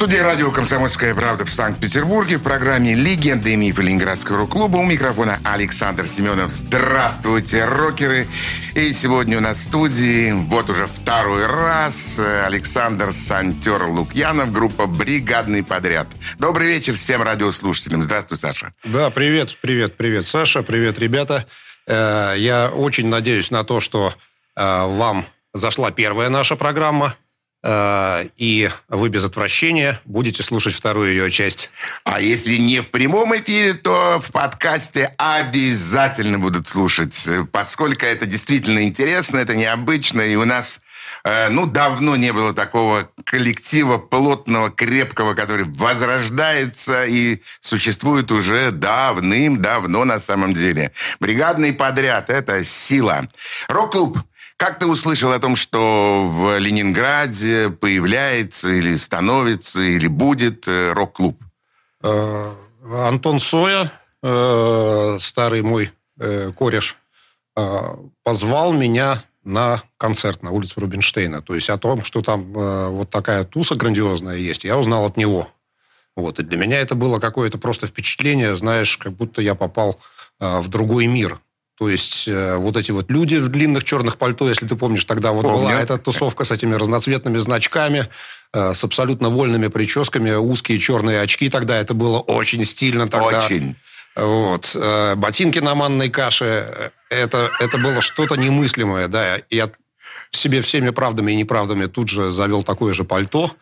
студии радио «Комсомольская правда» в Санкт-Петербурге в программе «Легенды и мифы Ленинградского рок-клуба» у микрофона Александр Семенов. Здравствуйте, рокеры! И сегодня у нас в студии, вот уже второй раз, Александр Сантер Лукьянов, группа «Бригадный подряд». Добрый вечер всем радиослушателям. Здравствуй, Саша. Да, привет, привет, привет, Саша, привет, ребята. Э, я очень надеюсь на то, что э, вам зашла первая наша программа – и вы без отвращения будете слушать вторую ее часть. А если не в прямом эфире, то в подкасте обязательно будут слушать, поскольку это действительно интересно, это необычно, и у нас э, ну, давно не было такого коллектива плотного, крепкого, который возрождается и существует уже давным-давно на самом деле. Бригадный подряд – это сила. Рок-клуб как ты услышал о том, что в Ленинграде появляется или становится, или будет э, рок-клуб? Э, Антон Соя, э, старый мой кореш, позвал меня на концерт на улицу Рубинштейна. То есть о том, что там вот такая туса грандиозная есть, я узнал от него. Вот. И для меня это было какое-то просто впечатление, знаешь, как будто я попал в другой мир. То есть э, вот эти вот люди в длинных черных пальто, если ты помнишь, тогда вот Помню. была эта тусовка с этими разноцветными значками, э, с абсолютно вольными прическами, узкие черные очки. Тогда это было очень стильно. Тогда. Очень. Вот. Э, ботинки на манной каше. Это, это было что-то немыслимое. Да. Я себе всеми правдами и неправдами тут же завел такое же пальто.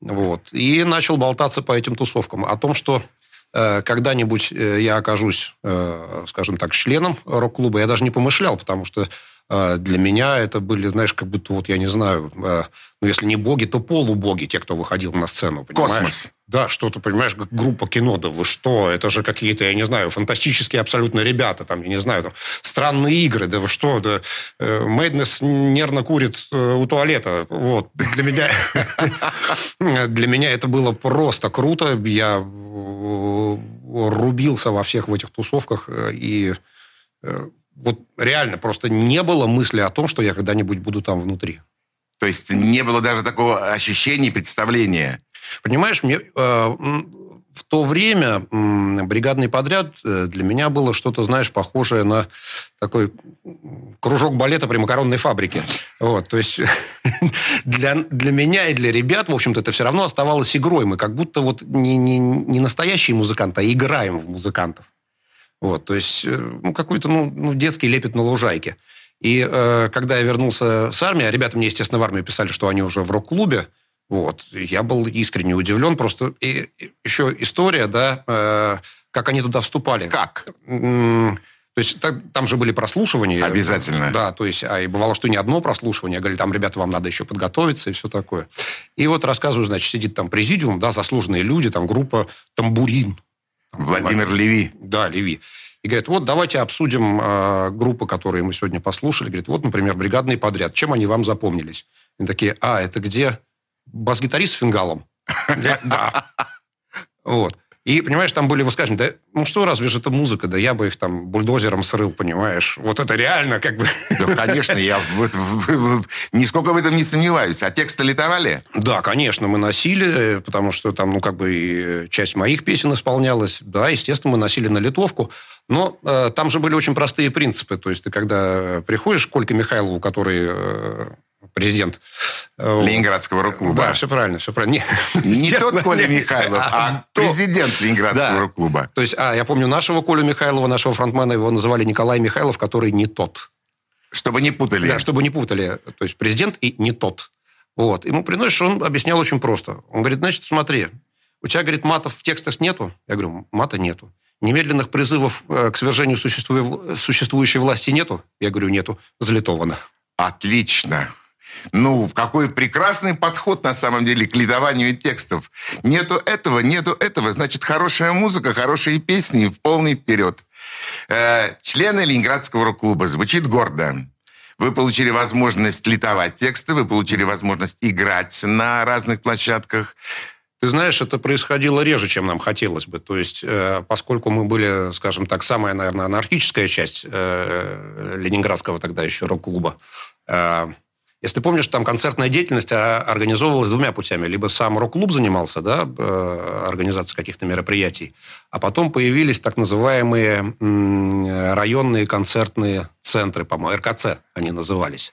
Вот. И начал болтаться по этим тусовкам. О том, что Э, когда-нибудь э, я окажусь, э, скажем так, членом рок-клуба, я даже не помышлял, потому что для меня это были, знаешь, как будто вот, я не знаю, ну, если не боги, то полубоги, те, кто выходил на сцену, понимаешь? Космос. Да, что-то, понимаешь, группа кино, да вы что, это же какие-то, я не знаю, фантастические абсолютно ребята, там, я не знаю, там, странные игры, да вы что, да, Мэднес нервно курит у туалета, вот, для меня, для меня это было просто круто, я рубился во всех в этих тусовках, э, и э, вот реально просто не было мысли о том, что я когда-нибудь буду там внутри. То есть не было даже такого ощущения, представления? Понимаешь, мне э, в то время бригадный подряд э, для меня было что-то, знаешь, похожее на такой кружок балета при макаронной фабрике. Вот, то есть для, для меня и для ребят, в общем-то, это все равно оставалось игрой. Мы как будто вот не, не, не настоящие музыканты, а играем в музыкантов. Вот, то есть, э, ну, какой-то, ну, ну, детский лепет на лужайке. И э, когда я вернулся с армии, а ребята мне, естественно, в армии писали, что они уже в рок-клубе, вот. Я был искренне удивлен. Просто и, и еще история, да, э, как они туда вступали. Как? То есть так, там же были прослушивания. Обязательно. Да, то есть, а и бывало, что не одно прослушивание. Я говорю, там, ребята, вам надо еще подготовиться и все такое. И вот рассказываю, значит, сидит там президиум, да, заслуженные люди, там группа «Тамбурин». Владимир там, Леви. Да, Леви. И говорят, вот давайте обсудим э, группы, которые мы сегодня послушали. Говорит, вот, например, бригадный подряд. Чем они вам запомнились? И такие, а, это где бас-гитарист с фингалом. Да. Вот. И, понимаешь, там были высказывания, да, ну что, разве же это музыка, да я бы их там бульдозером срыл, понимаешь. Вот это реально как бы... Да, конечно, я в, в, в, нисколько в этом не сомневаюсь. А тексты литовали? Да, конечно, мы носили, потому что там, ну, как бы и часть моих песен исполнялась. Да, естественно, мы носили на литовку. Но э, там же были очень простые принципы. То есть ты когда приходишь к Кольке Михайлову, который э, президент э, Ленинградского рок-клуба. Да, все правильно, все правильно. Не, не тот Коля Михайлов, а, а президент Ленинградского да. рок-клуба. То есть, а, я помню нашего Колю Михайлова, нашего фронтмена, его называли Николай Михайлов, который не тот. Чтобы не путали. Да, чтобы не путали. То есть, президент и не тот. Вот. Ему приносишь, он объяснял очень просто. Он говорит, значит, смотри, у тебя, говорит, матов в текстах нету? Я говорю, мата нету. Немедленных призывов э, к свержению существующей власти нету? Я говорю, нету. Залитовано. Отлично. Ну, какой прекрасный подход, на самом деле, к лидованию текстов. Нету этого, нету этого, значит, хорошая музыка, хорошие песни, в полный вперед. Э, члены Ленинградского рок-клуба. Звучит гордо. Вы получили возможность литовать тексты, вы получили возможность играть на разных площадках. Ты знаешь, это происходило реже, чем нам хотелось бы. То есть, э, поскольку мы были, скажем так, самая, наверное, анархическая часть э, ленинградского тогда еще рок-клуба, э, если ты помнишь, там концертная деятельность а, организовывалась двумя путями. Либо сам рок-клуб занимался, да, э, организацией каких-то мероприятий, а потом появились так называемые районные концертные центры, по-моему, РКЦ они назывались.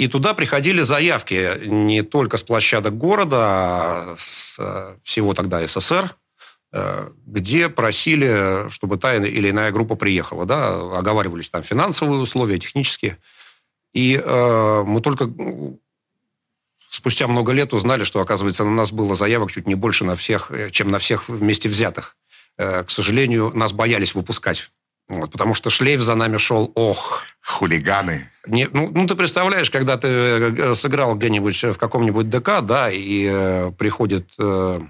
И туда приходили заявки не только с площадок города, а с э, всего тогда СССР, э, где просили, чтобы та или иная группа приехала. Да? Оговаривались там финансовые условия, технические. И э, мы только спустя много лет узнали, что, оказывается, на нас было заявок чуть не больше на всех, э, чем на всех вместе взятых. Э, к сожалению, нас боялись выпускать. Вот, потому что шлейф за нами шел, ох. Хулиганы. Не, ну, ну, ты представляешь, когда ты э, сыграл где-нибудь в каком-нибудь ДК, да, и э, приходит э,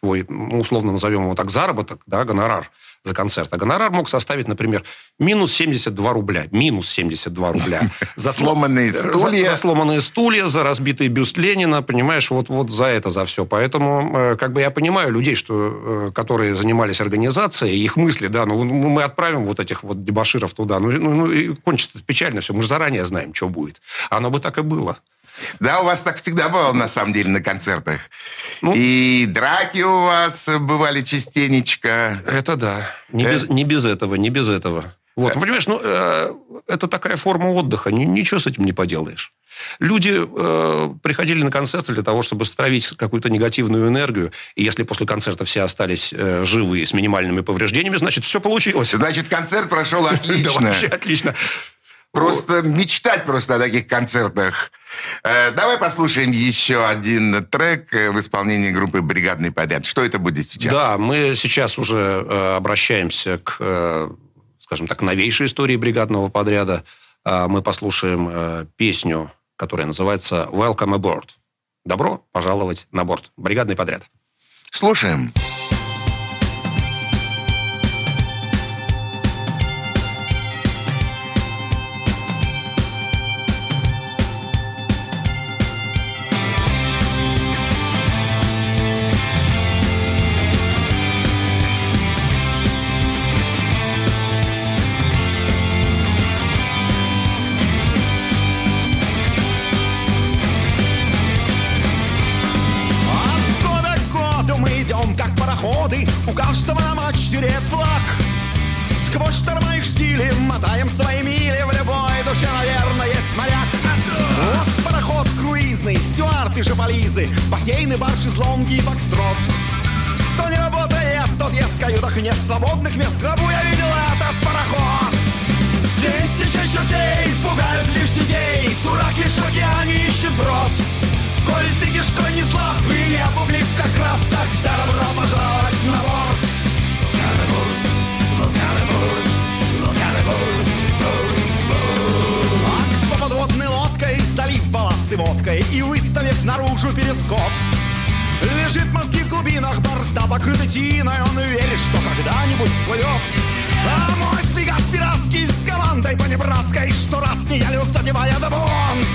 твой, ну, условно назовем его так, заработок, да, гонорар, за концерт. А гонорар мог составить, например, минус 72 рубля. Минус 72 рубля. За сломанные стулья. За, сломанные стулья, за разбитый бюст Ленина, понимаешь, вот, вот за это, за все. Поэтому, э, как бы я понимаю людей, что, э, которые занимались организацией, их мысли, да, ну мы отправим вот этих вот дебаширов туда, ну, ну, ну и кончится печально все. Мы же заранее знаем, что будет. Оно бы так и было. Да, у вас так всегда было, на самом деле, на концертах. Ну, и драки у вас бывали частенечко. Это да. Не, э? без, не без этого, не без этого. Вот, ну, понимаешь, ну, э, это такая форма отдыха, ничего с этим не поделаешь. Люди э, приходили на концерты для того, чтобы стравить какую-то негативную энергию. И если после концерта все остались э, живы с минимальными повреждениями, значит, все получилось. Значит, концерт прошел отлично. Да, вообще отлично. Просто мечтать просто о таких концертах. Э, давай послушаем еще один трек э, в исполнении группы «Бригадный подряд». Что это будет сейчас? Да, мы сейчас уже э, обращаемся к, скажем так, новейшей истории бригадного подряда. Мы послушаем песню, которая называется «Welcome Aboard». Добро пожаловать на борт. Бригадный подряд. Слушаем. Слушаем. Наружу перископ. Лежит в морских глубинах борта покрыты тиной Он верит, что когда-нибудь всплывет. А мой фрегат пиратский с командой понебратской Что раз не ялился, одевая до бунт.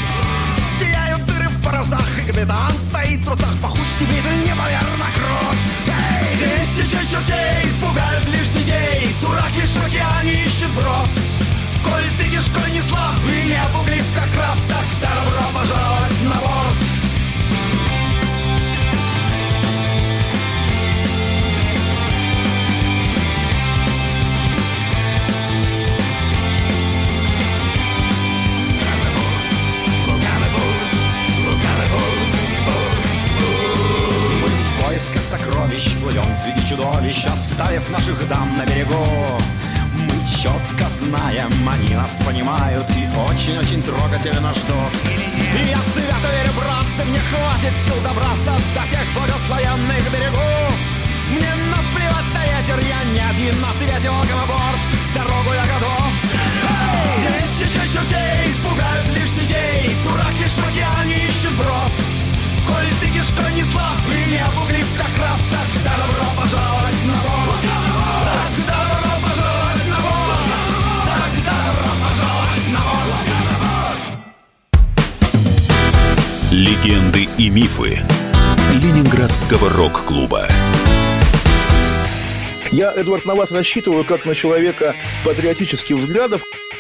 Сияют дыры в парусах И капитан стоит в трусах Пахуч не брит, неимоверно крут. Эй, тысячи чертей пугают лишь детей Дурак лишь в океане ищет брод. Коль ты кишкой не слаб и не пуглив, как раб Так добро пожаловать на борт сокровищ Плывем среди чудовищ, оставив наших дам на берегу. Четко знаем, они нас понимают И очень-очень трогательно ждут. И я свято верю, братцы, мне хватит сил добраться До тех благословенных берегов Мне наплевать на ветер, я не один на свете Welcome борт, дорогу я готов. Тысячи чертей пугают лишь детей. Дураки в океане ищут брод Коль ты кишкой не слаб и не обуглив, как краб Тогда добро пожаловать на борт Легенды и мифы Ленинградского рок-клуба. Я, Эдвард, на вас рассчитываю как на человека патриотических взглядов.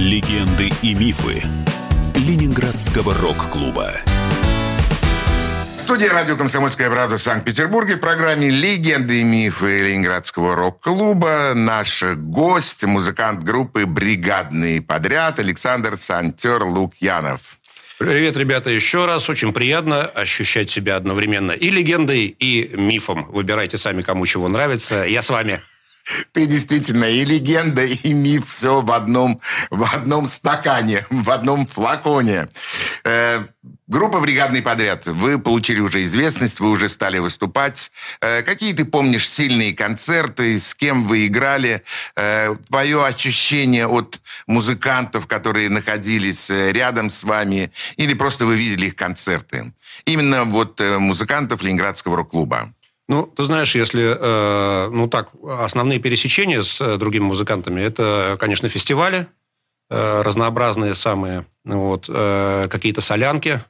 Легенды и мифы Ленинградского рок-клуба студии радио «Комсомольская правда» в Санкт-Петербурге в программе «Легенды и мифы Ленинградского рок-клуба». Наш гость, музыкант группы «Бригадный подряд» Александр Сантер Лукьянов. Привет, ребята, еще раз. Очень приятно ощущать себя одновременно и легендой, и мифом. Выбирайте сами, кому чего нравится. Я с вами. Ты действительно и легенда, и миф все в одном, в одном стакане, в одном флаконе. Э, группа «Бригадный подряд». Вы получили уже известность, вы уже стали выступать. Э, какие ты помнишь сильные концерты, с кем вы играли? Э, твое ощущение от музыкантов, которые находились э, рядом с вами, или просто вы видели их концерты? Именно вот э, музыкантов Ленинградского рок-клуба. Ну, ты знаешь, если, э, ну так, основные пересечения с э, другими музыкантами, это, конечно, фестивали, э, разнообразные самые, вот, э, какие-то солянки.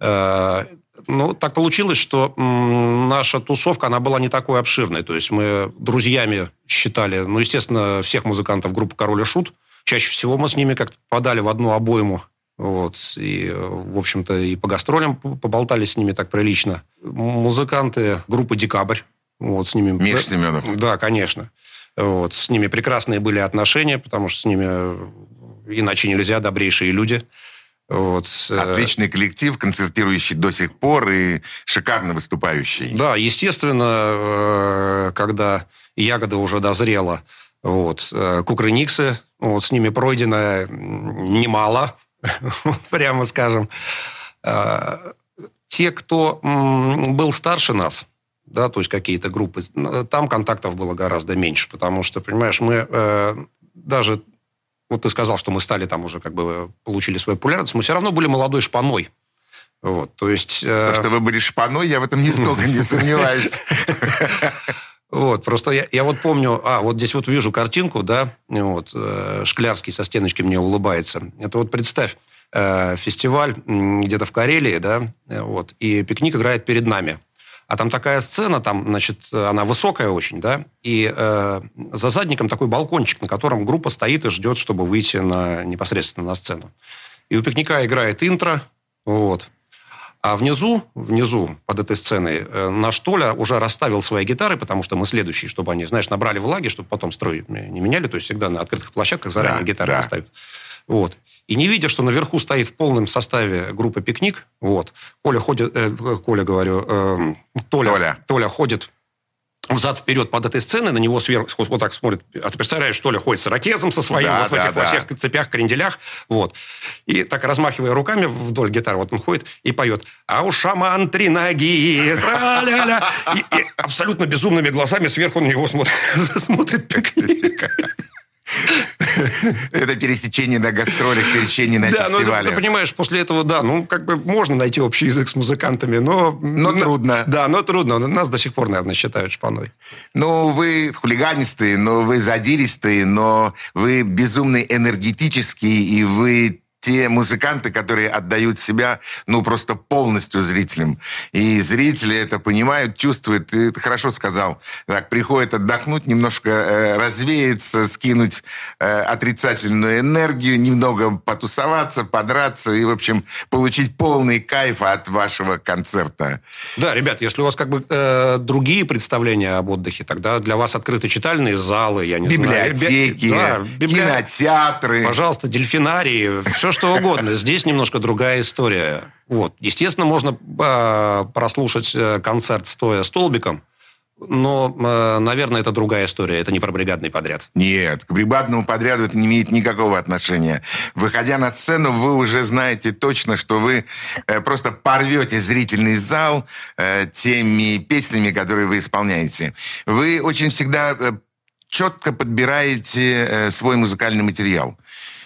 Э, ну, так получилось, что м, наша тусовка, она была не такой обширной. То есть мы друзьями считали, ну, естественно, всех музыкантов группы «Король и Шут». Чаще всего мы с ними как-то подали в одну обойму вот. И, в общем-то, и по гастролям поболтали с ними так прилично. Музыканты группы «Декабрь». Вот, с ними... Миш Семенов. Да, конечно. Вот. С ними прекрасные были отношения, потому что с ними иначе нельзя, добрейшие люди. Вот. Отличный коллектив, концертирующий до сих пор и шикарно выступающий. Да, естественно, э, когда ягода уже дозрела, вот, э, Кукрыниксы, вот, с ними пройдено немало, прямо скажем. А, те, кто был старше нас, да, то есть какие-то группы, там контактов было гораздо меньше, потому что, понимаешь, мы э, даже, вот ты сказал, что мы стали там уже как бы получили свою популярность, мы все равно были молодой шпаной. Вот, то есть... Э... То, что вы были шпаной, я в этом нисколько не сомневаюсь. Вот, просто я, я вот помню, а, вот здесь вот вижу картинку, да, вот, э, Шклярский со стеночки мне улыбается. Это вот представь, э, фестиваль где-то в Карелии, да, э, вот, и пикник играет перед нами. А там такая сцена, там, значит, она высокая очень, да, и э, за задником такой балкончик, на котором группа стоит и ждет, чтобы выйти на, непосредственно на сцену. И у пикника играет интро, вот, а внизу, внизу, под этой сценой, э, наш Толя уже расставил свои гитары, потому что мы следующие, чтобы они, знаешь, набрали влаги, чтобы потом строй не меняли. То есть всегда на открытых площадках заранее да, гитары да. расставят. Вот. И не видя, что наверху стоит в полном составе группа «Пикник», вот, Коля ходит, э, Коля, говорю, э, Толя, Толя. Толя ходит взад-вперед под этой сценой, на него сверху вот так смотрит. А ты представляешь, что ли, ходит с ракезом со своим, да, вот да, в этих да. во всех цепях, кренделях, вот. И так, размахивая руками вдоль гитары, вот он ходит и поет «А у шаман три ноги, тра-ля-ля». И, и абсолютно безумными глазами сверху на него смотрит, смотрит пикник. Это пересечение на гастролях, пересечение на да, фестивале. Да, ну, ты понимаешь, после этого, да, ну, как бы можно найти общий язык с музыкантами, но... Но трудно. Да, но трудно. Нас до сих пор, наверное, считают шпаной. Ну, вы хулиганистые, но вы задиристые, но вы безумно энергетические, и вы те музыканты, которые отдают себя, ну, просто полностью зрителям. И зрители это понимают, чувствуют. Ты хорошо сказал. Так, приходят отдохнуть, немножко э, развеяться, скинуть э, отрицательную энергию, немного потусоваться, подраться и, в общем, получить полный кайф от вашего концерта. Да, ребят, если у вас как бы э, другие представления об отдыхе, тогда для вас открыты читальные залы, я не библиотеки, знаю. Да, библи... кинотеатры. Пожалуйста, дельфинарии, все, что угодно. Здесь немножко другая история. Вот. Естественно, можно э, прослушать э, концерт стоя столбиком. Но, э, наверное, это другая история. Это не про бригадный подряд. Нет, к бригадному подряду это не имеет никакого отношения. Выходя на сцену, вы уже знаете точно, что вы э, просто порвете зрительный зал теми песнями, которые вы исполняете. Вы очень всегда четко подбираете свой музыкальный материал.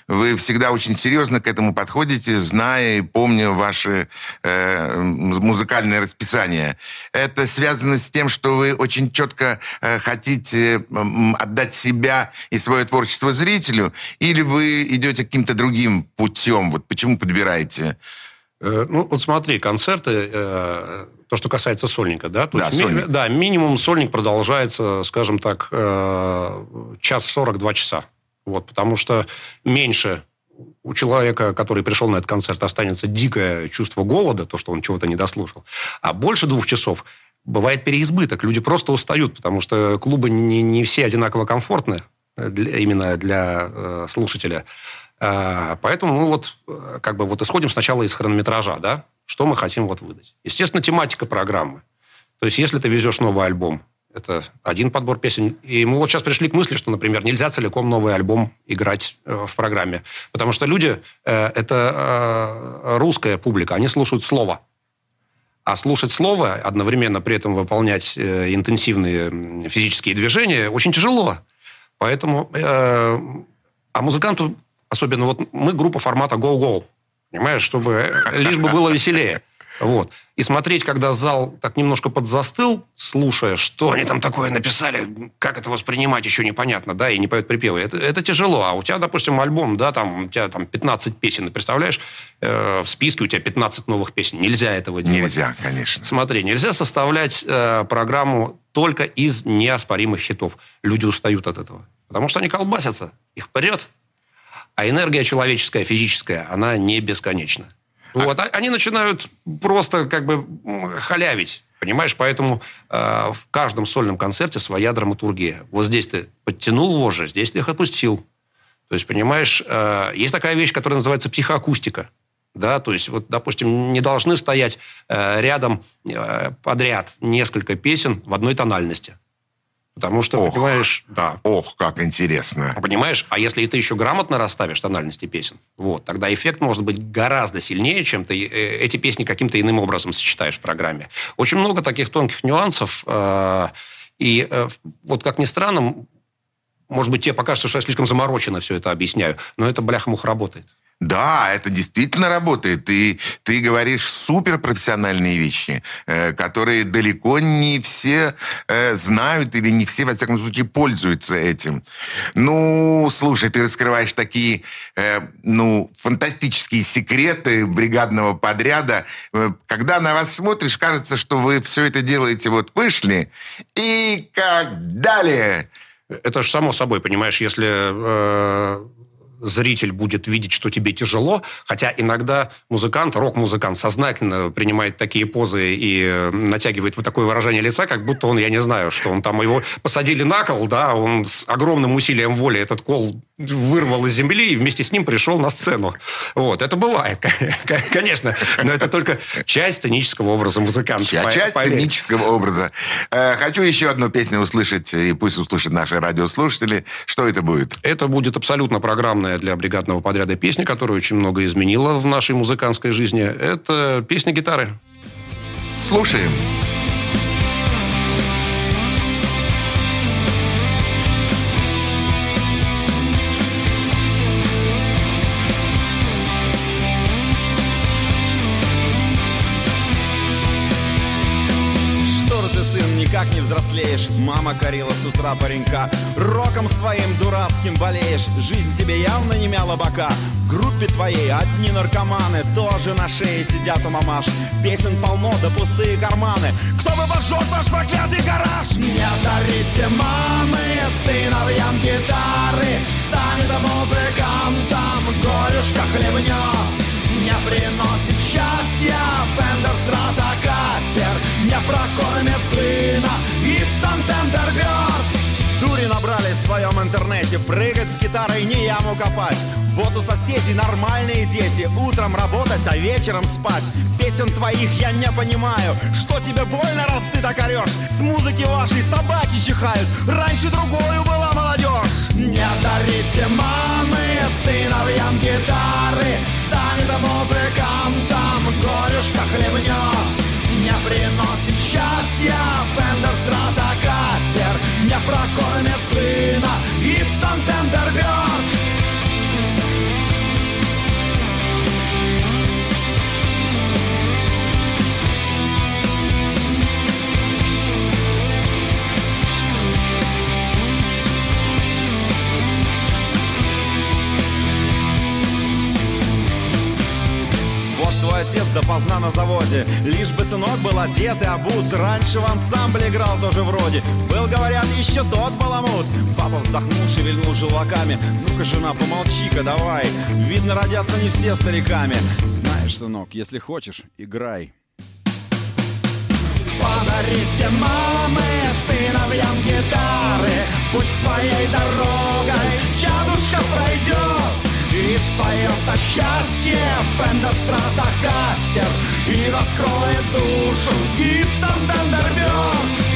Вы всегда очень серьезно к этому подходите, зная и помня ваше э, музыкальное расписание. Это связано с тем, что вы очень четко э, хотите э, отдать себя и свое творчество зрителю, или вы идете каким-то другим путем? Вот почему подбираете? Э, ну, вот смотри, концерты, э, то, что касается сольника, да? То да, есть, сольник. Ми, да, минимум сольник продолжается, скажем так, э, час сорок два часа. Вот, потому что меньше у человека, который пришел на этот концерт, останется дикое чувство голода, то, что он чего-то не дослушал. А больше двух часов бывает переизбыток. Люди просто устают, потому что клубы не, не все одинаково комфортны для, именно для э, слушателя. Э, поэтому мы вот э, как бы вот исходим сначала из хронометража, да, что мы хотим вот выдать. Естественно, тематика программы. То есть, если ты везешь новый альбом, это один подбор песен. И мы вот сейчас пришли к мысли, что, например, нельзя целиком новый альбом играть э, в программе. Потому что люди, э, это э, русская публика, они слушают слово. А слушать слово, одновременно при этом выполнять интенсивные физические движения, очень тяжело. Поэтому... А музыканту, особенно вот мы группа формата go-go, понимаешь, чтобы лишь бы было веселее. Вот. И смотреть, когда зал так немножко подзастыл, слушая, что они там такое написали, как это воспринимать, еще непонятно, да, и не поют припевы. Это, это тяжело. А у тебя, допустим, альбом, да, там, у тебя там 15 песен, ты представляешь, э, в списке у тебя 15 новых песен. Нельзя этого делать. Нельзя, конечно. Смотри, нельзя составлять э, программу только из неоспоримых хитов. Люди устают от этого. Потому что они колбасятся, их прет. А энергия человеческая, физическая, она не бесконечна. Вот, а... они начинают просто как бы халявить. Понимаешь, поэтому э, в каждом сольном концерте своя драматургия. Вот здесь ты подтянул вожжи, здесь ты их отпустил. То есть, понимаешь, э, есть такая вещь, которая называется психоакустика. Да, то есть, вот, допустим, не должны стоять э, рядом э, подряд несколько песен в одной тональности. Потому что, ох, понимаешь, да. Ох, как интересно. Понимаешь, а если ты еще грамотно расставишь тональности песен, вот, тогда эффект может быть гораздо сильнее, чем ты э, эти песни каким-то иным образом сочетаешь в программе. Очень много таких тонких нюансов. Э, и э, вот как ни странно, может быть, тебе покажется, что я слишком замороченно все это объясняю, но это, бляха-муха, работает. Да, это действительно работает. И ты говоришь суперпрофессиональные вещи, э, которые далеко не все э, знают или не все, во всяком случае, пользуются этим. Ну, слушай, ты раскрываешь такие, э, ну, фантастические секреты бригадного подряда. Когда на вас смотришь, кажется, что вы все это делаете, вот вышли, и как далее. Это же само собой, понимаешь, если э, зритель будет видеть, что тебе тяжело, хотя иногда музыкант, рок-музыкант сознательно принимает такие позы и э, натягивает вот такое выражение лица, как будто он, я не знаю, что он там его посадили на кол, да, он с огромным усилием воли этот кол вырвал из земли и вместе с ним пришел на сцену. Вот, это бывает, конечно, но это только часть сценического образа музыканта. Часть сценического образа. Э, хочу еще одну песню услышать, и пусть услышат наши радиослушатели. Что это будет? Это будет абсолютно программная для бригадного подряда песня, которая очень много изменила в нашей музыкантской жизни. Это песня гитары. Слушаем. Слушаем. Мама корила с утра паренька. Роком своим дурацким болеешь. Жизнь тебе явно не мяла бока. В группе твоей одни наркоманы Тоже на шее сидят у мамаш. Песен полно, да пустые карманы. Кто бы поджег ваш проклятый гараж? Не дарите мамы сыновьям гитары. Станет музыкантом, горюшка хлебнет Не приносит счастья Фендер Стратокастер Не прокормит сына Ипсон Тендерберт Дури набрали в своем интернете. Прыгать с гитарой не яму копать Вот у соседей нормальные дети. Утром работать, а вечером спать. Песен твоих я не понимаю. Что тебе больно, раз ты так орешь? С музыки вашей собаки чихают. Раньше другую была молодежь. Не дарите мамы сыновьям гитары. Станет музыкантом, горюшка хлебнет не приносит счастья Фендер Стратокастер Не прокормит сына. Гибсон Тендерберг отец допоздна на заводе. Лишь бы сынок был одет и обут. Раньше в ансамбле играл тоже вроде. Был, говорят, еще тот баламут. Папа вздохнул, шевельнул желваками. Ну-ка, жена, помолчи-ка, давай. Видно, родятся не все стариками. Знаешь, сынок, если хочешь, играй. Подарите мамы сыновьям гитары. Пусть своей дорогой чадушка пройдет и споет о счастье Фендер Стратокастер И раскроет душу Гибсон Тендерберг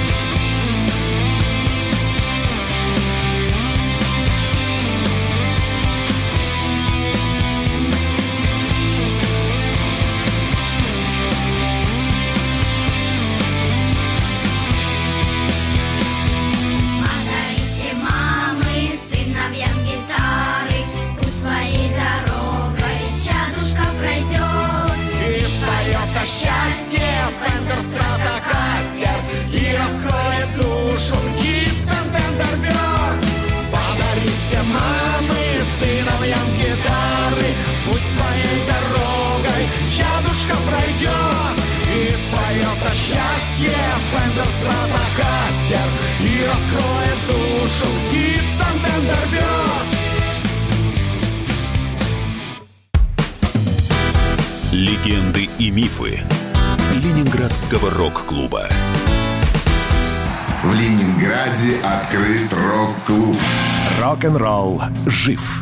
Рок-н-ролл жив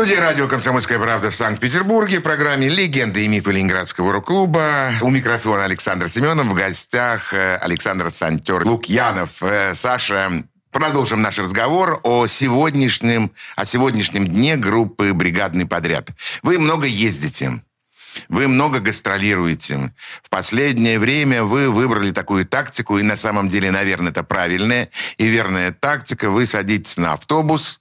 студии радио «Комсомольская правда» в Санкт-Петербурге в программе «Легенды и мифы Ленинградского рок-клуба». У микрофона Александр Семенов, в гостях э, Александр Сантер Лукьянов. Э, Саша, Продолжим наш разговор о сегодняшнем, о сегодняшнем дне группы «Бригадный подряд». Вы много ездите, вы много гастролируете. В последнее время вы выбрали такую тактику, и на самом деле, наверное, это правильная и верная тактика. Вы садитесь на автобус,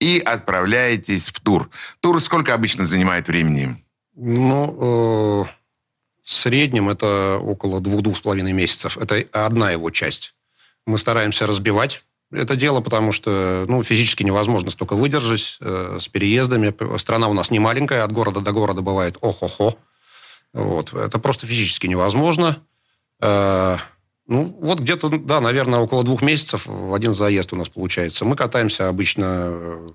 и отправляетесь в тур. Тур сколько обычно занимает времени? Ну, э, в среднем это около двух-двух с половиной месяцев. Это одна его часть. Мы стараемся разбивать это дело, потому что ну, физически невозможно столько выдержать э, с переездами. Страна у нас не маленькая, от города до города бывает ох-охо. Вот. Это просто физически невозможно. Э, вот где-то, да, наверное, около двух месяцев в один заезд у нас получается. Мы катаемся обычно э,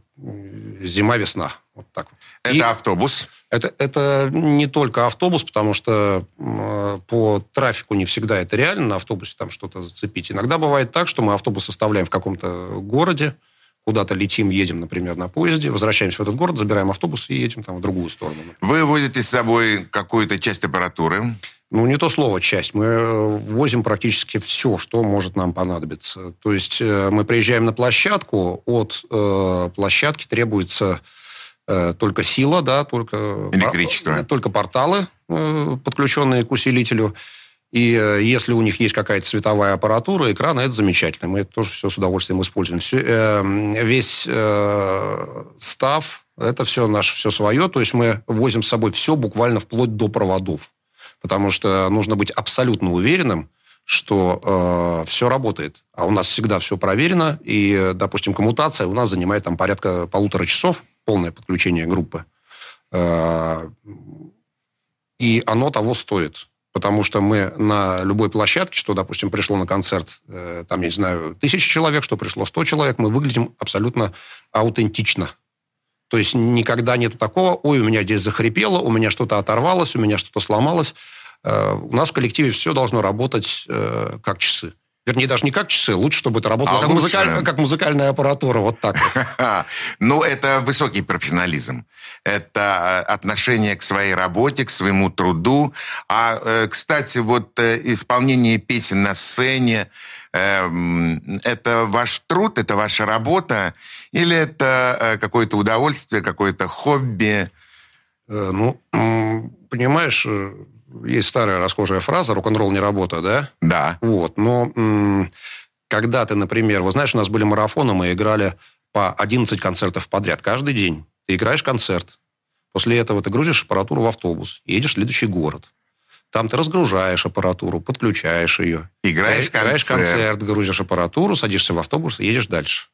зима-весна. Вот так вот. Это И автобус? Это, это не только автобус, потому что э, по трафику не всегда это реально на автобусе там что-то зацепить. Иногда бывает так, что мы автобус оставляем в каком-то городе, куда-то летим, едем, например, на поезде, возвращаемся в этот город, забираем автобус и едем там в другую сторону. Вы возите с собой какую-то часть аппаратуры? Ну, не то слово «часть». Мы э, возим практически все, что может нам понадобиться. То есть э, мы приезжаем на площадку, от э, площадки требуется э, только сила, да, только... Электричество. Только порталы, э, подключенные к усилителю. И э, если у них есть какая-то световая аппаратура, экраны, это замечательно. Мы это тоже все с удовольствием используем. Все, э, весь э, став, это все наше, все свое. То есть мы возим с собой все буквально вплоть до проводов. Потому что нужно быть абсолютно уверенным, что э, все работает. А у нас всегда все проверено. И, допустим, коммутация у нас занимает там порядка полутора часов, полное подключение группы. Э, и оно того стоит. Потому что мы на любой площадке, что, допустим, пришло на концерт, э, там, я не знаю, тысяча человек, что пришло сто человек, мы выглядим абсолютно аутентично. То есть никогда нету такого, ой, у меня здесь захрипело, у меня что-то оторвалось, у меня что-то сломалось. Э, у нас в коллективе все должно работать э, как часы. Вернее, даже не как часы, лучше, чтобы это работало А как, лучше? музыкаль- как музыкальная аппаратура, вот так вот. Ну, это высокий профессионализм. Это э, отношение к своей работе, к своему труду. А, э, кстати, вот э, исполнение песен на сцене, эм, это ваш труд, это ваша работа, или это какое-то удовольствие, какое-то хобби? Ну, понимаешь, есть старая расхожая фраза «рок-н-ролл не работа», да? Да. Вот, но м, когда ты, например, вы знаешь, у нас были марафоны, мы играли по 11 концертов подряд каждый день. Ты играешь концерт. После этого ты грузишь аппаратуру в автобус, едешь в следующий город. Там ты разгружаешь аппаратуру, подключаешь ее. Играешь Играешь концерт. концерт, грузишь аппаратуру, садишься в автобус и едешь дальше.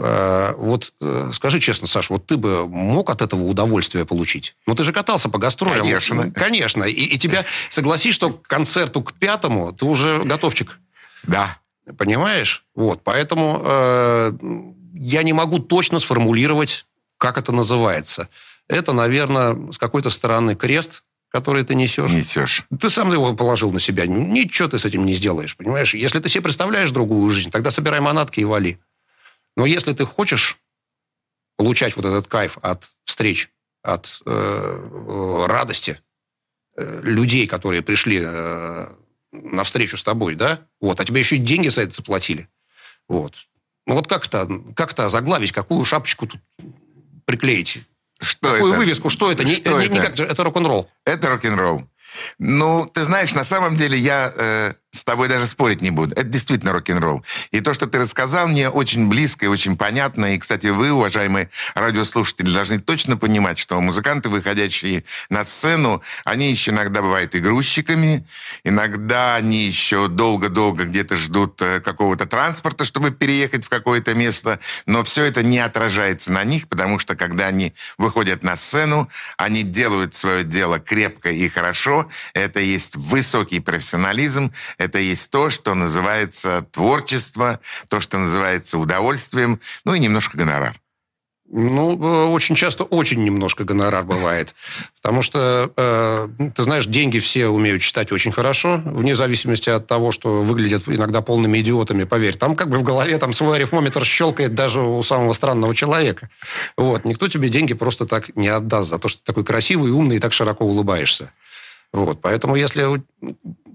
Э, Вот э, скажи честно, Саш, вот ты бы мог от этого удовольствие получить? Ну, ты же катался по гастролям. Конечно. Конечно. И, и тебя, согласись, что к концерту к пятому ты уже готовчик. Да. Понимаешь? Вот, поэтому э, я не могу точно сформулировать, как это называется. Это, наверное, с какой-то стороны крест, который ты несешь. Несешь. Ты сам его положил на себя. Ничего ты с этим не сделаешь, понимаешь? Если ты себе представляешь другую жизнь, тогда собирай манатки и вали. Но если ты хочешь получать вот этот кайф от встреч, от э, э, радости э, людей, которые пришли э, на встречу с тобой, да, вот, а тебе еще и деньги за это заплатили, вот. Ну вот как-то, как-то заглавить, какую шапочку тут приклеить? Что Какую это? вывеску? Что это? Не- Что не- это? никак же, это рок-н-ролл. Это рок-н-ролл. Ну, ты знаешь, на самом деле я э, с тобой даже спорить не буду. Это действительно рок-н-ролл. И то, что ты рассказал, мне очень близко и очень понятно. И, кстати, вы, уважаемые радиослушатели, должны точно понимать, что музыканты, выходящие на сцену, они еще иногда бывают и иногда они еще долго-долго где-то ждут э, какого-то транспорта, чтобы переехать в какое-то место. Но все это не отражается на них, потому что когда они выходят на сцену, они делают свое дело крепко и хорошо. Это есть высокий профессионализм, это есть то, что называется творчество, то, что называется удовольствием, ну и немножко гонорар. Ну, э, очень часто очень немножко гонорар бывает. Потому что, э, ты знаешь, деньги все умеют считать очень хорошо, вне зависимости от того, что выглядят иногда полными идиотами, поверь. Там как бы в голове там свой арифмометр щелкает даже у самого странного человека. Вот. Никто тебе деньги просто так не отдаст за то, что ты такой красивый, умный и так широко улыбаешься. Вот. Поэтому если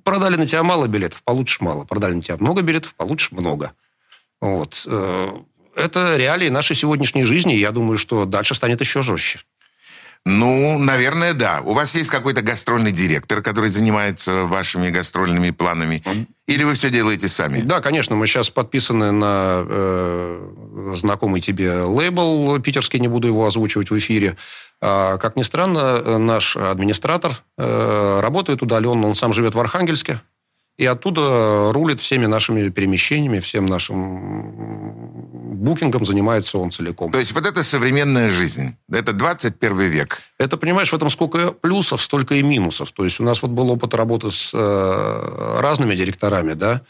продали на тебя мало билетов, получишь мало. Продали на тебя много билетов, получишь много. Вот. Э, Это реалии нашей сегодняшней жизни. и Я думаю, что дальше станет еще жестче. Ну, наверное, да. У вас есть какой-то гастрольный директор, который занимается вашими гастрольными планами? Или вы все делаете сами? Да, конечно, мы сейчас подписаны на э, знакомый тебе лейбл питерский, не буду его озвучивать в эфире. А, как ни странно, наш администратор э, работает удаленно, он сам живет в Архангельске, и оттуда рулит всеми нашими перемещениями, всем нашим букингом занимается он целиком. То есть вот это современная жизнь. Это 21 век. Это, понимаешь, в этом сколько плюсов, столько и минусов. То есть у нас вот был опыт работы с э, разными директорами, да.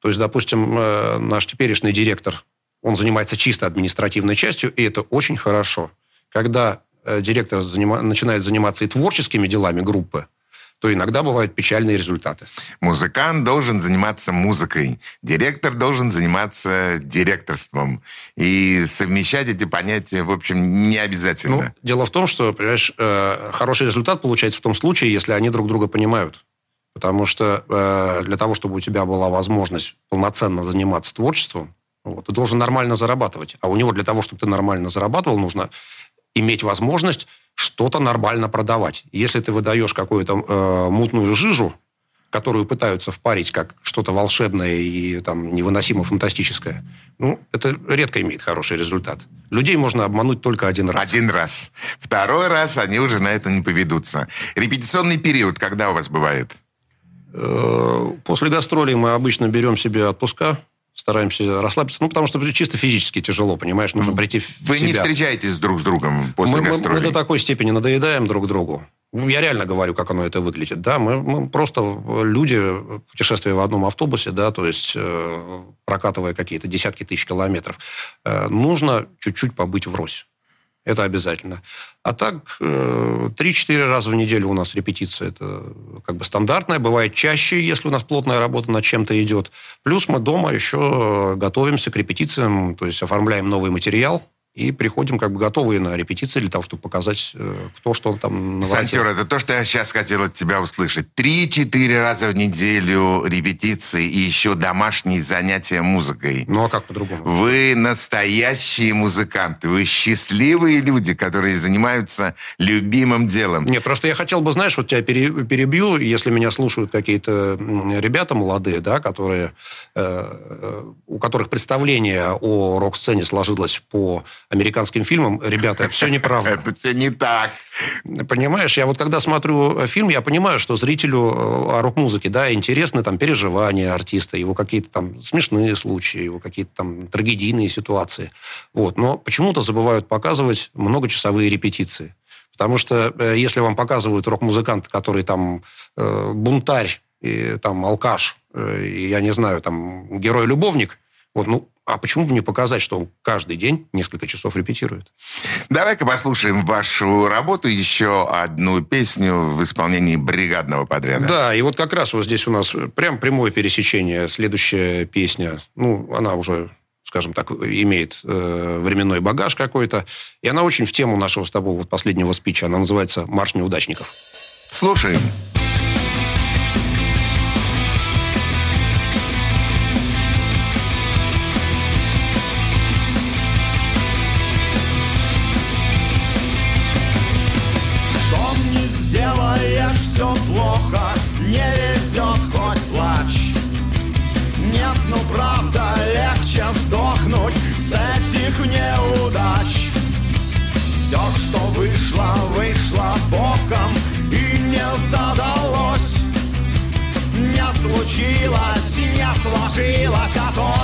То есть, допустим, э, наш теперешний директор, он занимается чисто административной частью, и это очень хорошо. Когда э, директор занима- начинает заниматься и творческими делами группы, то иногда бывают печальные результаты. Музыкант должен заниматься музыкой. Директор должен заниматься директорством. И совмещать эти понятия, в общем, не обязательно. Ну, дело в том, что, понимаешь, э, хороший результат получается в том случае, если они друг друга понимают. Потому что э, для того, чтобы у тебя была возможность полноценно заниматься творчеством, вот, ты должен нормально зарабатывать. А у него для того, чтобы ты нормально зарабатывал, нужно иметь возможность что-то нормально продавать. Если ты выдаешь какую-то э, мутную жижу, которую пытаются впарить как что-то волшебное и там невыносимо фантастическое, ну, это редко имеет хороший результат. Людей можно обмануть только один раз. Один раз. Второй раз они уже на это не поведутся. Репетиционный период когда у вас бывает? Э, после гастролей мы обычно берем себе отпуска, стараемся расслабиться, ну, потому что чисто физически тяжело, понимаешь, нужно прийти в Вы себя. не встречаетесь друг с другом после мы, мы, гастролей? мы до такой степени надоедаем друг другу. Ну, Я реально говорю, как оно это выглядит. Да, мы, мы просто люди, путешествуя в одном автобусе, да, то есть э, прокатывая какие-то десятки тысяч километров, э, нужно чуть-чуть побыть врозь. Это обязательно. А так, э, 3-4 раза в неделю у нас репетиция. Это как бы стандартная. Бывает чаще, если у нас плотная работа над чем-то идет. Плюс мы дома еще готовимся к репетициям, то есть оформляем новый материал, и приходим как бы готовые на репетиции для того, чтобы показать, э, кто что там наворотил. Сантер, это то, что я сейчас хотел от тебя услышать. Три-четыре раза в неделю репетиции и еще домашние занятия музыкой. Ну, а как по-другому? Вы настоящие музыканты. Вы счастливые люди, которые занимаются любимым делом. Нет, просто я хотел бы, знаешь, вот тебя пере- перебью, если меня слушают какие-то ребята молодые, да, которые, э, э, у которых представление о рок-сцене сложилось по американским фильмам, ребята, все неправда. Это все не так. Понимаешь, я вот когда смотрю э, фильм, я понимаю, что зрителю э, о рок-музыке, да, интересны там переживания артиста, его какие-то там смешные случаи, его какие-то там трагедийные ситуации. Вот. Но почему-то забывают показывать многочасовые репетиции. Потому что э, если вам показывают рок-музыканта, который там э, бунтарь, и, там алкаш, и, я не знаю, там герой-любовник, вот, ну, а почему бы не показать, что он каждый день несколько часов репетирует? Давай-ка послушаем вашу работу, еще одну песню в исполнении бригадного подряда. Да, и вот как раз вот здесь у нас прям прямое пересечение. Следующая песня, ну, она уже скажем так, имеет э, временной багаж какой-то. И она очень в тему нашего с тобой вот последнего спича. Она называется «Марш неудачников». Слушаем. Что задалось Не случилось, не сложилось А только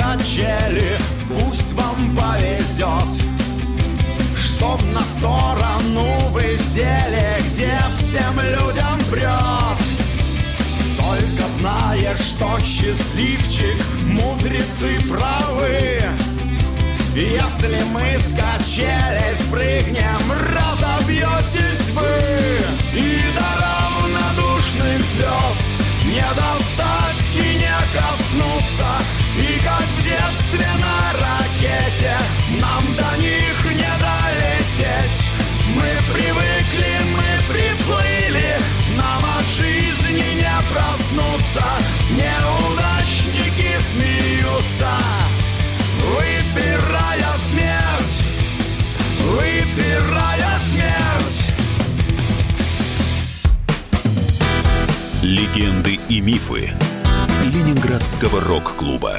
качели Пусть вам повезет. Чтоб на сторону вы сели Где всем людям прет. Только знаешь, что счастливчик Мудрецы правы. Если мы с качелей спрыгнем Разобьетесь вы. И до равнодушных звезд Не достать детстве на ракете. Нам до них не долететь. Мы привыкли, мы приплыли. Нам от жизни не проснуться. Неудачники смеются. Выбирая смерть. Выбирая смерть. Легенды и мифы Ленинградского рок-клуба.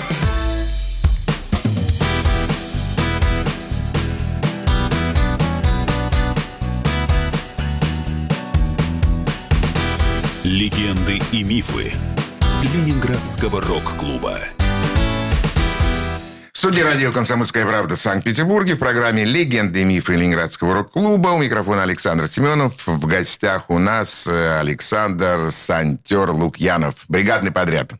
Легенды и мифы Ленинградского рок-клуба. В студии радио «Комсомольская правда» в Санкт-Петербурге в программе «Легенды и мифы Ленинградского рок-клуба». У микрофона Александр Семенов. В гостях у нас э, Александр Сантер Лукьянов. Бригадный подряд.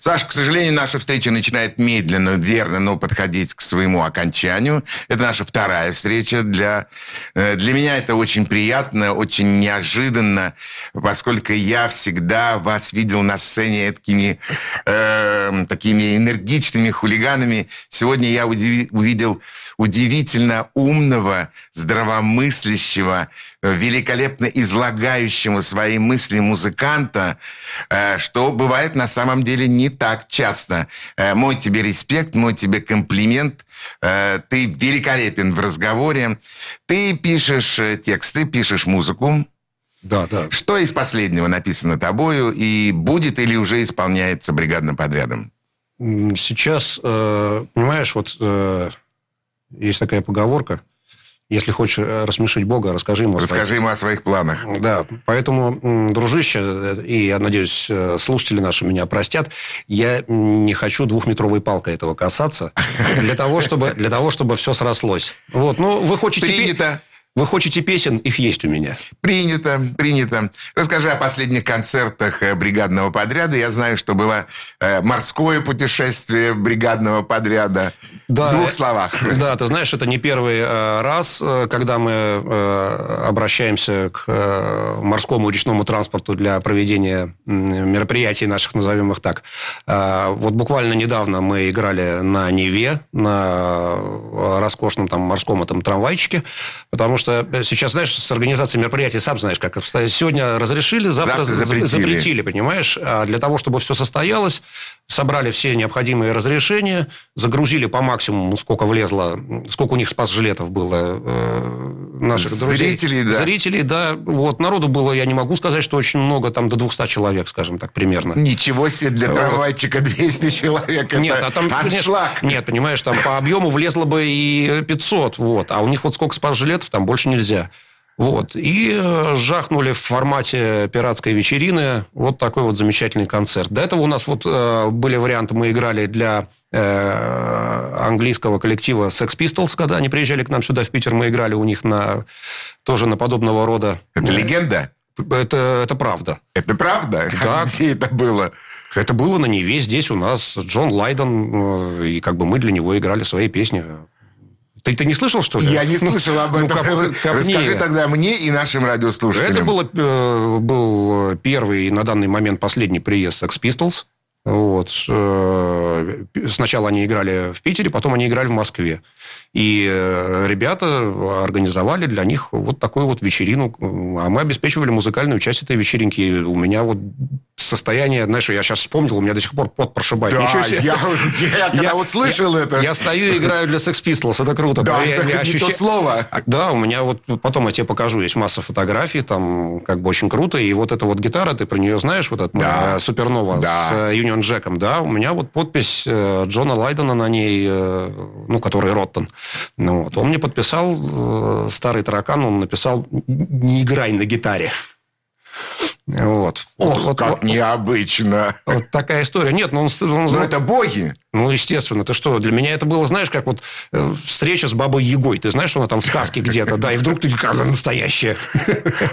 Саша, к сожалению, наша встреча начинает медленно, верно, но подходить к своему окончанию. Это наша вторая встреча. Для, э, для меня это очень приятно, очень неожиданно, поскольку я всегда вас видел на сцене такими, э, такими энергичными хулиганами. Сегодня я удиви, увидел удивительно умного, здравомыслящего, великолепно излагающего свои мысли музыканта, э, что бывает на самом деле не так часто. Э, мой тебе респект, мой тебе комплимент. Э, ты великолепен в разговоре. Ты пишешь тексты, пишешь музыку. Да, да. Что из последнего написано тобою и будет или уже исполняется бригадным подрядом? Сейчас, понимаешь, вот есть такая поговорка. Если хочешь э, рассмешить Бога, расскажи ему. Расскажи своих... ему о своих планах. Да, поэтому, дружище, э, и я надеюсь, э, слушатели наши меня простят, я не хочу двухметровой палкой этого касаться для того, чтобы, для того, чтобы все срослось. Вот, ну, вы хотите... Принято. Вы хотите песен? Их есть у меня. Принято, принято. Расскажи о последних концертах э, бригадного подряда. Я знаю, что было э, морское путешествие бригадного подряда. Да, В двух словах. Да, ты знаешь, это не первый э, раз, когда мы обращаемся к морскому и речному транспорту для проведения мероприятий наших, назовем их так. Вот буквально недавно мы играли на Неве, на роскошном там морском этом трамвайчике, потому что э, сейчас, знаешь, с организацией мероприятий, сам знаешь, как сегодня разрешили, завтра, завтра запретили. запретили, понимаешь? А для того, чтобы все состоялось, собрали все необходимые разрешения, загрузили по максимуму, сколько влезло, сколько у них спас-жилетов было э, наших друзей. Зрителей, да. Зрителей, да. Вот, народу было, я не могу сказать, что очень много, там до 200 человек, скажем так, примерно. Ничего себе, для трамвайчика 200 человек. Нет, это а там, аншлаг. Нет, понимаешь, там по объему влезло бы и 500, вот. А у них вот сколько спас-жилетов, там больше нельзя. Вот. И э, жахнули в формате пиратской вечерины вот такой вот замечательный концерт. До этого у нас вот э, были варианты, мы играли для э, английского коллектива Sex Pistols, когда они приезжали к нам сюда в Питер, мы играли у них на тоже на подобного рода... Это легенда? Это, это правда. Это правда? Да. Где это было? Это было на Неве, здесь у нас Джон Лайден, и как бы мы для него играли свои песни. Ты, ты не слышал, что ли? Я не ну, слышал об ну, этом. Ну, как, Расскажи тогда мне и нашим радиослушателям. Это было, э, был первый и на данный момент последний приезд Sex Pistols. Вот. Э, сначала они играли в Питере, потом они играли в Москве. И э, ребята организовали для них вот такую вот вечерину. А мы обеспечивали музыкальную часть этой вечеринки. У меня вот состояние, знаешь, я сейчас вспомнил, у меня до сих пор пот прошибает. Да, Ничего себе. Я, я, я когда услышал я, это... Я стою и играю для Sex Pistols, это круто. Да, я, это я ощущ... то слово. Да, у меня вот, потом я тебе покажу, есть масса фотографий, там как бы очень круто. И вот эта вот гитара, ты про нее знаешь, вот эта да. Супернова да. с э, Union Джеком, да, у меня вот подпись э, Джона Лайдена на ней, ну, который Роттон. Ну, вот. Он мне подписал, старый таракан, он написал «Не играй на гитаре». Вот. Ох, вот, как вот, необычно. Вот такая история. Нет, ну он... он ну, это боги. Ну, естественно. Ты что, для меня это было, знаешь, как вот э, встреча с бабой Егой. Ты знаешь, что она там в сказке где-то, да, и вдруг ты как настоящая.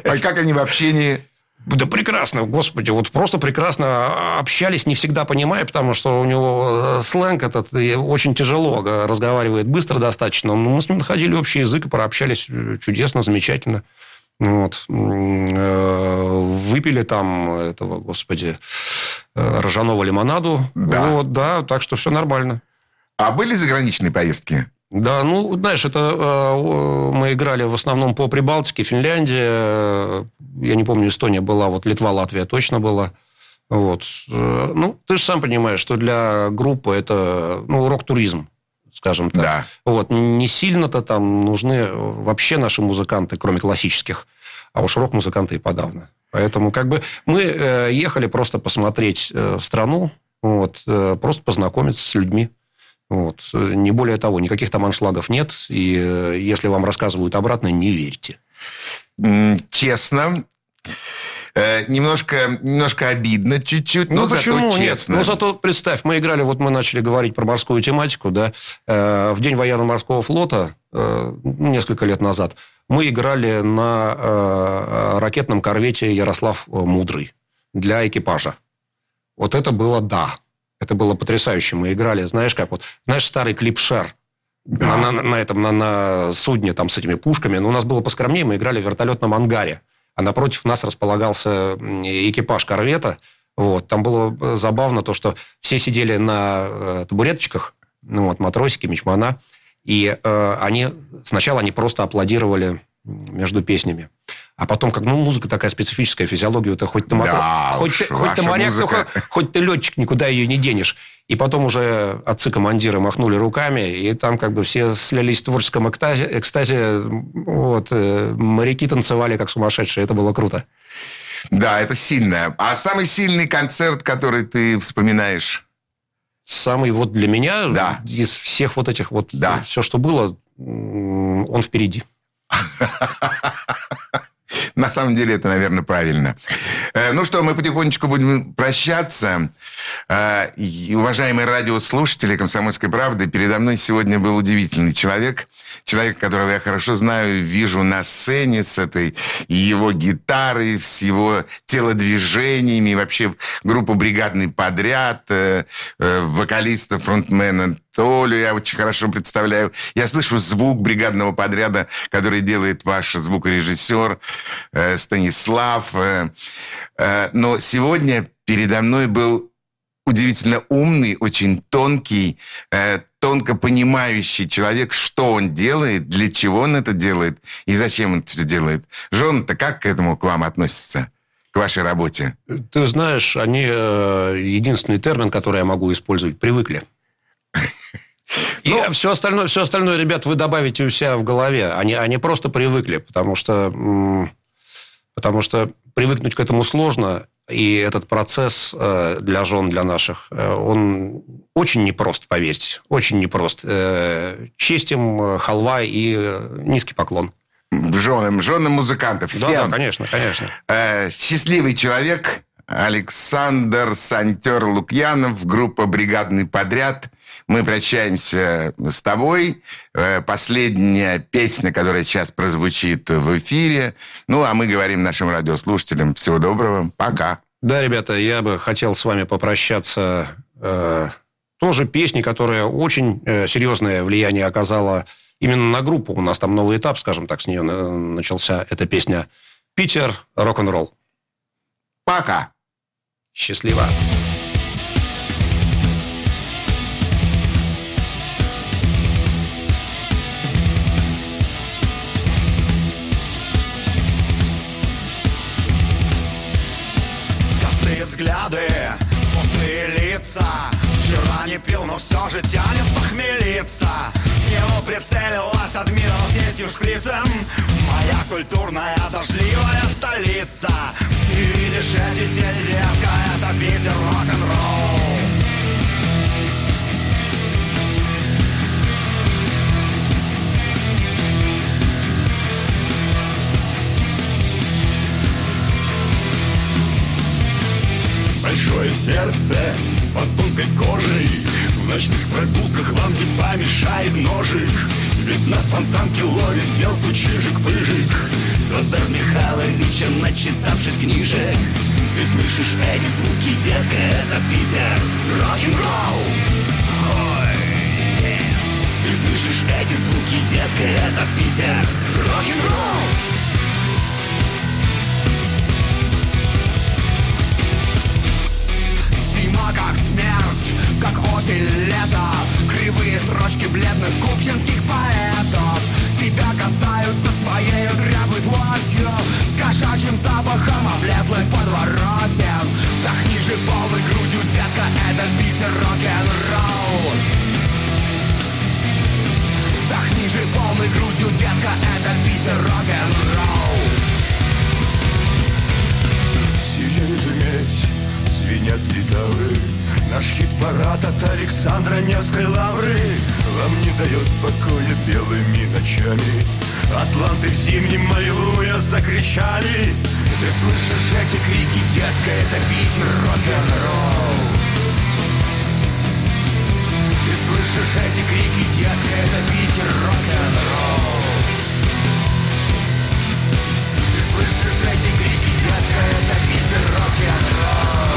А как они в общении? Да прекрасно, господи, вот просто прекрасно общались, не всегда понимая, потому что у него э, сленг этот очень тяжело разговаривает быстро достаточно. Но мы с ним находили общий язык и прообщались э, чудесно, замечательно. Вот. Э, выпили там этого, господи, э, ржаного лимонаду. Да. Вот, да, так что все нормально. А были заграничные поездки? Да, ну, знаешь, это э, мы играли в основном по Прибалтике, Финляндия, я не помню, Эстония была, вот Литва, Латвия точно была. Вот. Ну, ты же сам понимаешь, что для группы это ну, рок-туризм скажем так. Да. Вот, не сильно-то там нужны вообще наши музыканты, кроме классических, а уж рок-музыканты и подавно. Поэтому как бы мы э, ехали просто посмотреть э, страну, вот, э, просто познакомиться с людьми. Вот. Не более того, никаких там аншлагов нет, и если вам рассказывают обратно, не верьте. Честно, э, немножко, немножко обидно чуть-чуть, но Ну, почему зато нет? честно. Ну, зато представь, мы играли, вот мы начали говорить про морскую тематику, да, э, в День военно-морского флота э, несколько лет назад мы играли на э, ракетном корвете Ярослав Мудрый для экипажа. Вот это было да. Это было потрясающе. Мы играли, знаешь, как вот, знаешь, старый клип «Шер», на, на- на этом, на, на судне там с этими пушками. Но у нас было поскромнее, мы играли в вертолетном ангаре. А напротив нас располагался экипаж корвета. Вот. Там было э, забавно то, что все сидели на э, табуреточках, ну, вот, матросики, мичмана, и э, они сначала они просто аплодировали между песнями. А потом, как, ну, музыка такая специфическая, физиологию, ты хоть ты, матро- Да хоть, уж, ты, хоть ты моряк, музыка. хоть- хоть ты летчик, никуда ее не денешь. И потом уже отцы-командиры махнули руками, и там как бы все слились в творческом экстазе. экстазе вот, э, моряки танцевали как сумасшедшие. Это было круто. Да, это сильно. А самый сильный концерт, который ты вспоминаешь? Самый вот для меня Да. из всех вот этих вот, Да. все, что было, он впереди. На самом деле это, наверное, правильно. Э, Ну что, мы потихонечку будем прощаться. Э, Уважаемые радиослушатели «Комсомольской правды», передо мной сегодня был удивительный человек. Человек, которого я хорошо знаю, вижу на сцене с этой его гитарой, с его телодвижениями, вообще группу «Бригадный подряд», э, вокалиста, фронтмена Толю я очень хорошо представляю. Я слышу звук бригадного подряда, который делает ваш звукорежиссер э, Станислав. э, э, но сегодня передо мной был удивительно умный, очень тонкий, э, тонко понимающий человек, что он делает, для чего он это делает и зачем он это все делает. Жон-то как к этому к вам относится? К вашей работе? Ты знаешь, они, э, единственный термин, который я могу использовать, привыкли. И все остальное, все остальное, ребят, вы добавите у себя в голове. Они, они просто привыкли, потому что, потому что привыкнуть к этому сложно. И этот процесс э, для жен, для наших, э, он очень непрост, поверьте. Очень непрост. Э, Честь им, халва и низкий поклон. Женам, женам музыкантов, Да, всем. да, конечно, конечно. Э, счастливый человек Александр Сантер Лукьянов, группа «Бригадный подряд». Мы прощаемся с тобой. Э, Последняя песня, которая сейчас прозвучит в эфире. Ну, а мы говорим нашим радиослушателям всего доброго. Пока. Да, ребята, я бы хотел с вами попрощаться э, тоже песней, которая очень э, серьезное влияние оказала именно на группу. У нас там новый этап, скажем так, с нее на- начался. Эта песня «Питер. Рок-н-ролл». Пока. Счастливо. Все же тянет похмелиться. В него прицелилась адмирал третьим шприцем. Моя культурная дождливая столица. Ты видишь эти тени, детка, это Питер рок-н-ролл Большое сердце под тонкой кожей В ночных прогулках вам не помешает ножик. Ведь на фонтанке ловит мелкий чижик-пыжик Федор Михайлович, начитавшись книжек Ты слышишь эти звуки, детка, это Питер. Рок-н-ролл! Ой. Ты слышишь эти звуки, детка, это Питер. Рок-н-ролл как осень, лето Кривые строчки бледных купчинских поэтов. Тебя касаются своей дряблой плотью С кошачьим запахом облезлых подворотен Вдохни же полной грудью, детка, это Питер рок-н-ролл. Вдохни же полной грудью, детка, это Питер рок-н-ролл. Сиренит медь, звенят гитары Наш хит-парад от Александра Невской лавры Вам не дает покоя белыми ночами. Атланты в зимнем аллилуйя закричали. Ты слышишь эти крики, детка, это Питер рок-н-ролл. Ты слышишь эти крики, детка, это Питер рок-н-ролл. Ты слышишь эти крики, детка, это Питер рок-н-ролл